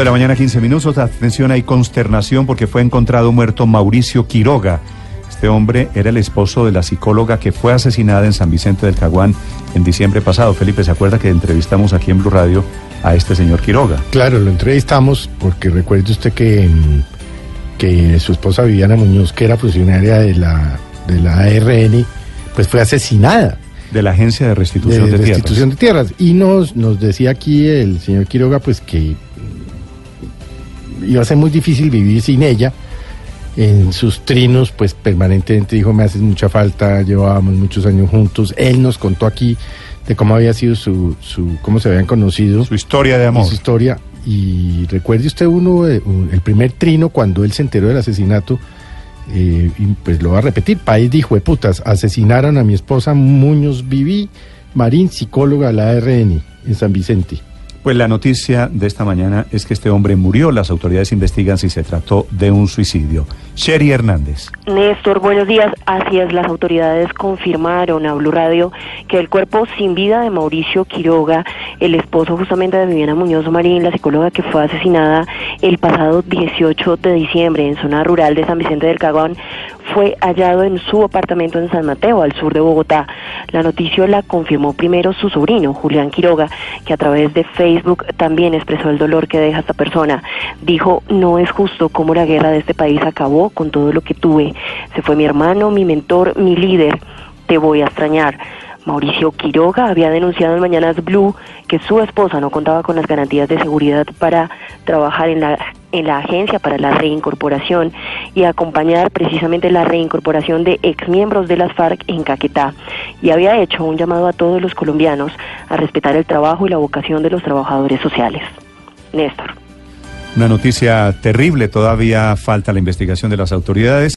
de la mañana, 15 minutos. Atención, hay consternación porque fue encontrado muerto Mauricio Quiroga. Este hombre era el esposo de la psicóloga que fue asesinada en San Vicente del Caguán en diciembre pasado. Felipe, ¿se acuerda que entrevistamos aquí en Blue Radio a este señor Quiroga? Claro, lo entrevistamos porque recuerde usted que, mm, que su esposa Viviana Muñoz, que era funcionaria de la, de la ARN, pues fue asesinada. De la Agencia de Restitución de, de Restitución de Tierras. Y nos, nos decía aquí el señor Quiroga, pues que iba a ser muy difícil vivir sin ella. En sus trinos, pues permanentemente dijo, me haces mucha falta, llevábamos muchos años juntos. Él nos contó aquí de cómo había sido su, su cómo se habían conocido. Su historia de amor. Su historia. Y recuerde usted uno, eh, el primer trino cuando él se enteró del asesinato, eh, y pues lo va a repetir, país dijo, de putas, asesinaron a mi esposa Muñoz Viví, Marín, psicóloga de la ARN en San Vicente. Pues la noticia de esta mañana es que este hombre murió. Las autoridades investigan si se trató de un suicidio. Sherry Hernández. Néstor, buenos días. Así es, las autoridades confirmaron a Blue Radio que el cuerpo sin vida de Mauricio Quiroga, el esposo justamente de Viviana Muñoz Marín, la psicóloga que fue asesinada el pasado 18 de diciembre en zona rural de San Vicente del Cagón, fue hallado en su apartamento en San Mateo, al sur de Bogotá. La noticia la confirmó primero su sobrino, Julián Quiroga, que a través de Facebook también expresó el dolor que deja esta persona. Dijo, no es justo cómo la guerra de este país acabó con todo lo que tuve. Se fue mi hermano, mi mentor, mi líder. Te voy a extrañar. Mauricio Quiroga había denunciado en Mañanas Blue que su esposa no contaba con las garantías de seguridad para trabajar en la, en la agencia para la reincorporación y acompañar precisamente la reincorporación de exmiembros de las FARC en Caquetá. Y había hecho un llamado a todos los colombianos a respetar el trabajo y la vocación de los trabajadores sociales. Néstor. Una noticia terrible, todavía falta la investigación de las autoridades.